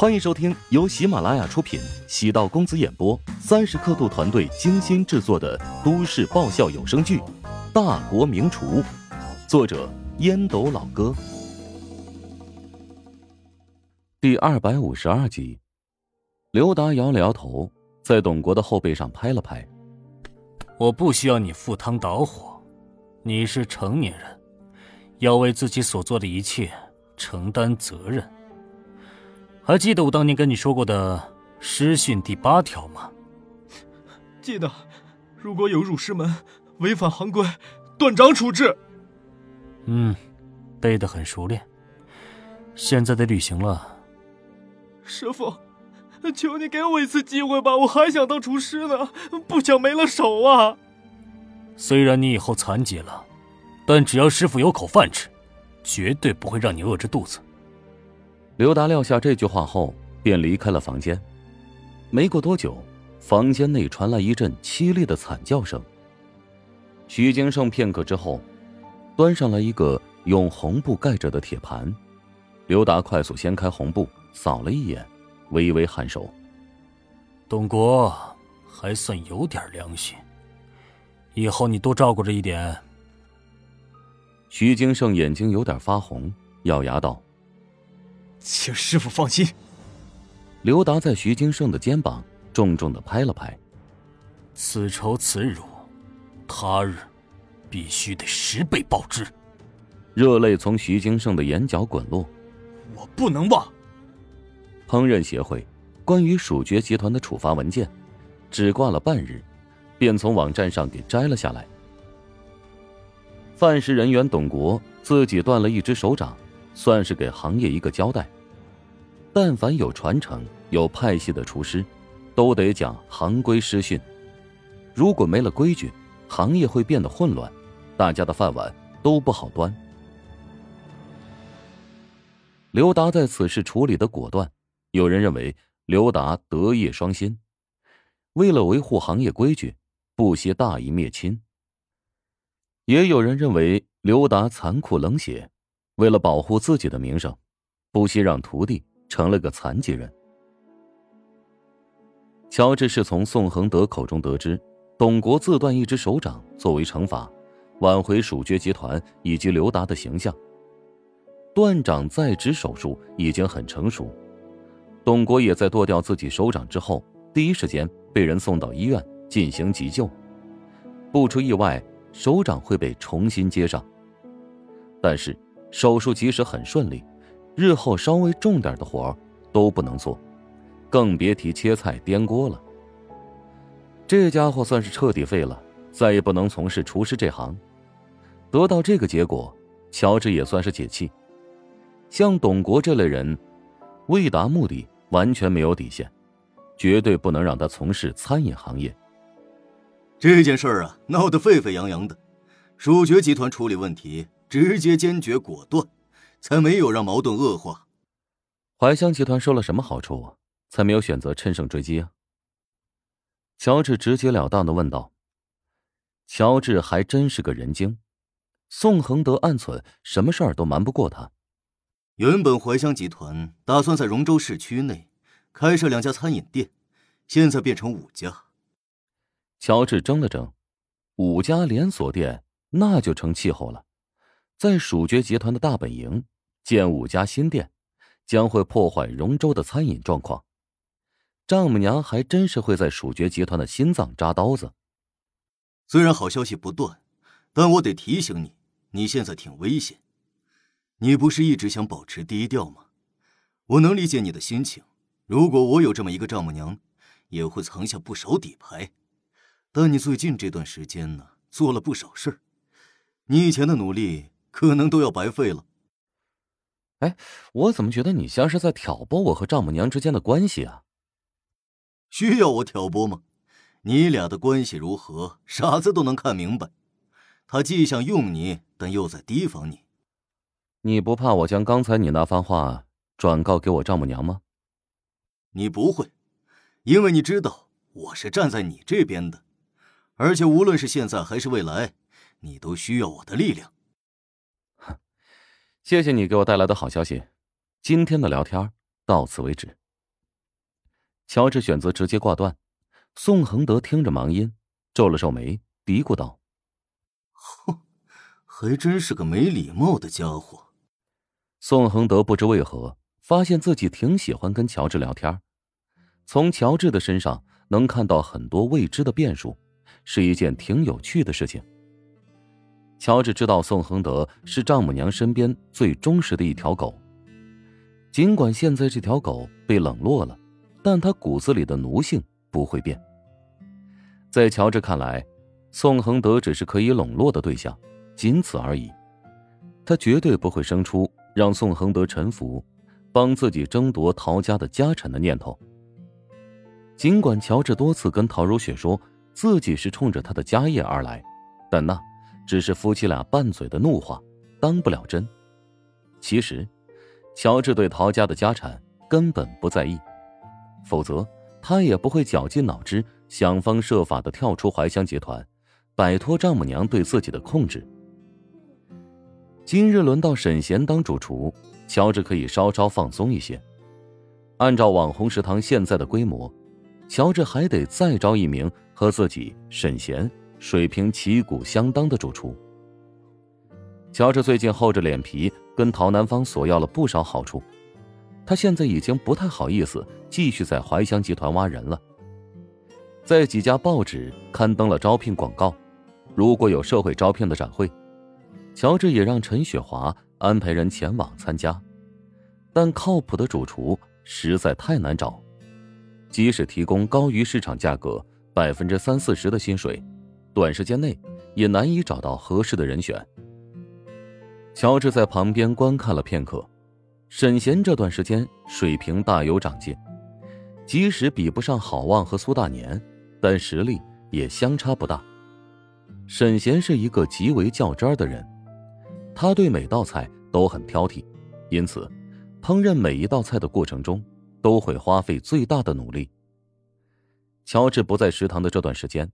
欢迎收听由喜马拉雅出品、喜道公子演播、三十刻度团队精心制作的都市爆笑有声剧《大国名厨》，作者烟斗老哥，第二百五十二集。刘达摇了摇头，在董国的后背上拍了拍：“我不需要你赴汤蹈火，你是成年人，要为自己所做的一切承担责任。”还记得我当年跟你说过的师训第八条吗？记得，如果有辱师门、违反行规，断掌处置。嗯，背得很熟练。现在得履行了。师傅，求你给我一次机会吧，我还想当厨师呢，不想没了手啊。虽然你以后残疾了，但只要师傅有口饭吃，绝对不会让你饿着肚子。刘达撂下这句话后，便离开了房间。没过多久，房间内传来一阵凄厉的惨叫声。徐金胜片刻之后，端上来一个用红布盖着的铁盘。刘达快速掀开红布，扫了一眼，微微颔首：“董国还算有点良心，以后你多照顾着一点。”徐金胜眼睛有点发红，咬牙道。请师傅放心。刘达在徐金胜的肩膀重重的拍了拍。此仇此辱，他日必须得十倍报之。热泪从徐金胜的眼角滚落。我不能忘。烹饪协会关于蜀爵集团的处罚文件，只挂了半日，便从网站上给摘了下来。范事人员董国自己断了一只手掌。算是给行业一个交代。但凡有传承、有派系的厨师，都得讲行规师训。如果没了规矩，行业会变得混乱，大家的饭碗都不好端。刘达在此事处理的果断，有人认为刘达德业双馨，为了维护行业规矩，不惜大义灭亲；也有人认为刘达残酷冷血。为了保护自己的名声，不惜让徒弟成了个残疾人。乔治是从宋恒德口中得知，董国自断一只手掌作为惩罚，挽回蜀爵集团以及刘达的形象。断掌再植手术已经很成熟，董国也在剁掉自己手掌之后，第一时间被人送到医院进行急救。不出意外，手掌会被重新接上，但是。手术即使很顺利，日后稍微重点的活都不能做，更别提切菜颠锅了。这家伙算是彻底废了，再也不能从事厨师这行。得到这个结果，乔治也算是解气。像董国这类人，为达目的完全没有底线，绝对不能让他从事餐饮行业。这件事儿啊，闹得沸沸扬扬的，蜀爵集团处理问题。直接坚决果断，才没有让矛盾恶化。怀香集团收了什么好处，才没有选择趁胜追击啊？乔治直截了当的问道。乔治还真是个人精，宋恒德暗存什么事儿都瞒不过他。原本怀香集团打算在荣州市区内开设两家餐饮店，现在变成五家。乔治怔了怔，五家连锁店那就成气候了。在蜀爵集团的大本营建五家新店，将会破坏荣州的餐饮状况。丈母娘还真是会在蜀爵集团的心脏扎刀子。虽然好消息不断，但我得提醒你，你现在挺危险。你不是一直想保持低调吗？我能理解你的心情。如果我有这么一个丈母娘，也会藏下不少底牌。但你最近这段时间呢，做了不少事儿，你以前的努力。可能都要白费了。哎，我怎么觉得你像是在挑拨我和丈母娘之间的关系啊？需要我挑拨吗？你俩的关系如何，傻子都能看明白。他既想用你，但又在提防你。你不怕我将刚才你那番话转告给我丈母娘吗？你不会，因为你知道我是站在你这边的，而且无论是现在还是未来，你都需要我的力量。谢谢你给我带来的好消息，今天的聊天到此为止。乔治选择直接挂断。宋恒德听着忙音，皱了皱眉，嘀咕道：“哼，还真是个没礼貌的家伙。”宋恒德不知为何发现自己挺喜欢跟乔治聊天，从乔治的身上能看到很多未知的变数，是一件挺有趣的事情。乔治知道宋恒德是丈母娘身边最忠实的一条狗，尽管现在这条狗被冷落了，但他骨子里的奴性不会变。在乔治看来，宋恒德只是可以笼络的对象，仅此而已。他绝对不会生出让宋恒德臣服、帮自己争夺陶家的家产的念头。尽管乔治多次跟陶如雪说自己是冲着他的家业而来，但那……只是夫妻俩拌嘴的怒话，当不了真。其实，乔治对陶家的家产根本不在意，否则他也不会绞尽脑汁想方设法的跳出怀香集团，摆脱丈母娘对自己的控制。今日轮到沈贤当主厨，乔治可以稍稍放松一些。按照网红食堂现在的规模，乔治还得再招一名和自己沈贤。水平旗鼓相当的主厨。乔治最近厚着脸皮跟陶南方索要了不少好处，他现在已经不太好意思继续在怀香集团挖人了。在几家报纸刊登了招聘广告，如果有社会招聘的展会，乔治也让陈雪华安排人前往参加。但靠谱的主厨实在太难找，即使提供高于市场价格百分之三四十的薪水。短时间内也难以找到合适的人选。乔治在旁边观看了片刻，沈贤这段时间水平大有长进，即使比不上郝望和苏大年，但实力也相差不大。沈贤是一个极为较真儿的人，他对每道菜都很挑剔，因此，烹饪每一道菜的过程中都会花费最大的努力。乔治不在食堂的这段时间。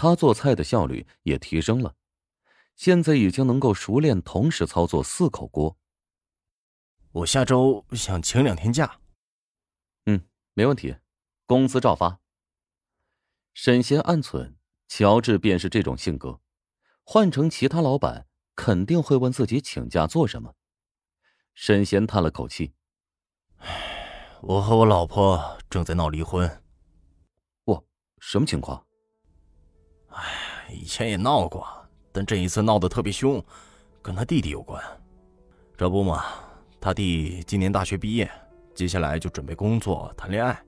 他做菜的效率也提升了，现在已经能够熟练同时操作四口锅。我下周想请两天假。嗯，没问题，工资照发。沈贤暗忖，乔治便是这种性格，换成其他老板肯定会问自己请假做什么。沈贤叹了口气：“我和我老婆正在闹离婚。”哇，什么情况？哎，以前也闹过，但这一次闹得特别凶，跟他弟弟有关。这不嘛，他弟今年大学毕业，接下来就准备工作、谈恋爱。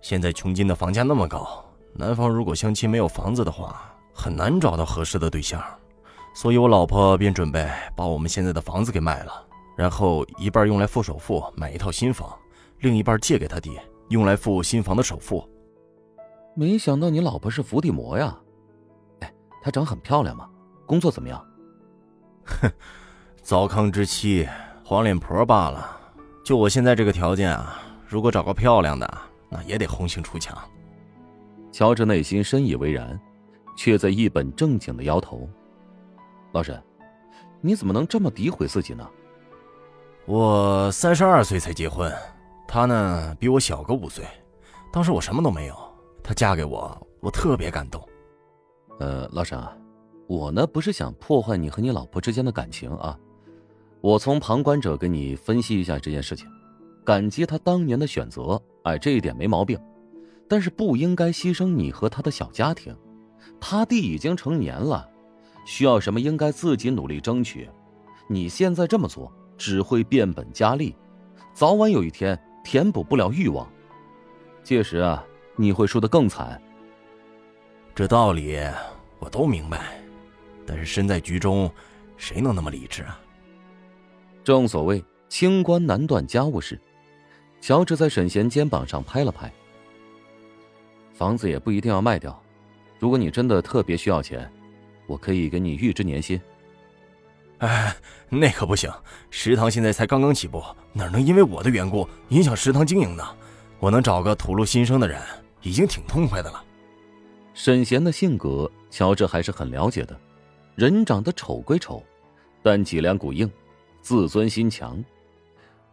现在穷金的房价那么高，男方如果相亲没有房子的话，很难找到合适的对象。所以我老婆便准备把我们现在的房子给卖了，然后一半用来付首付买一套新房，另一半借给他弟，用来付新房的首付。没想到你老婆是伏地魔呀！她长很漂亮吗？工作怎么样？哼，糟糠之妻，黄脸婆罢了。就我现在这个条件啊，如果找个漂亮的，那也得红杏出墙。乔治内心深以为然，却在一本正经的摇头。老沈，你怎么能这么诋毁自己呢？我三十二岁才结婚，她呢比我小个五岁。当时我什么都没有，她嫁给我，我特别感动。呃，老沈啊，我呢不是想破坏你和你老婆之间的感情啊，我从旁观者给你分析一下这件事情，感激他当年的选择，哎，这一点没毛病，但是不应该牺牲你和他的小家庭，他弟已经成年了，需要什么应该自己努力争取，你现在这么做只会变本加厉，早晚有一天填补不了欲望，届时啊你会输得更惨。这道理我都明白，但是身在局中，谁能那么理智啊？正所谓清官难断家务事。乔治在沈贤肩膀上拍了拍。房子也不一定要卖掉，如果你真的特别需要钱，我可以给你预支年薪。哎，那可不行，食堂现在才刚刚起步，哪能因为我的缘故影响食堂经营呢？我能找个吐露心声的人，已经挺痛快的了。沈贤的性格，乔治还是很了解的。人长得丑归丑，但脊梁骨硬，自尊心强。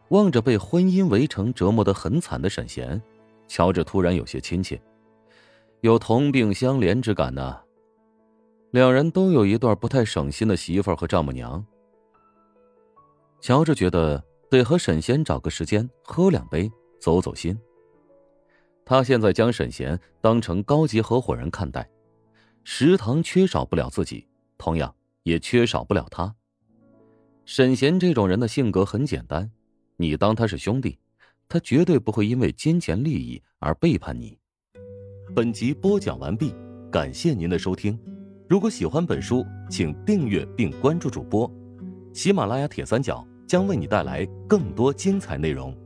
望着被婚姻围城折磨得很惨的沈贤，乔治突然有些亲切，有同病相怜之感呢。两人都有一段不太省心的媳妇儿和丈母娘。乔治觉得得和沈贤找个时间喝两杯，走走心。他现在将沈贤当成高级合伙人看待，食堂缺少不了自己，同样也缺少不了他。沈贤这种人的性格很简单，你当他是兄弟，他绝对不会因为金钱利益而背叛你。本集播讲完毕，感谢您的收听。如果喜欢本书，请订阅并关注主播。喜马拉雅铁三角将为你带来更多精彩内容。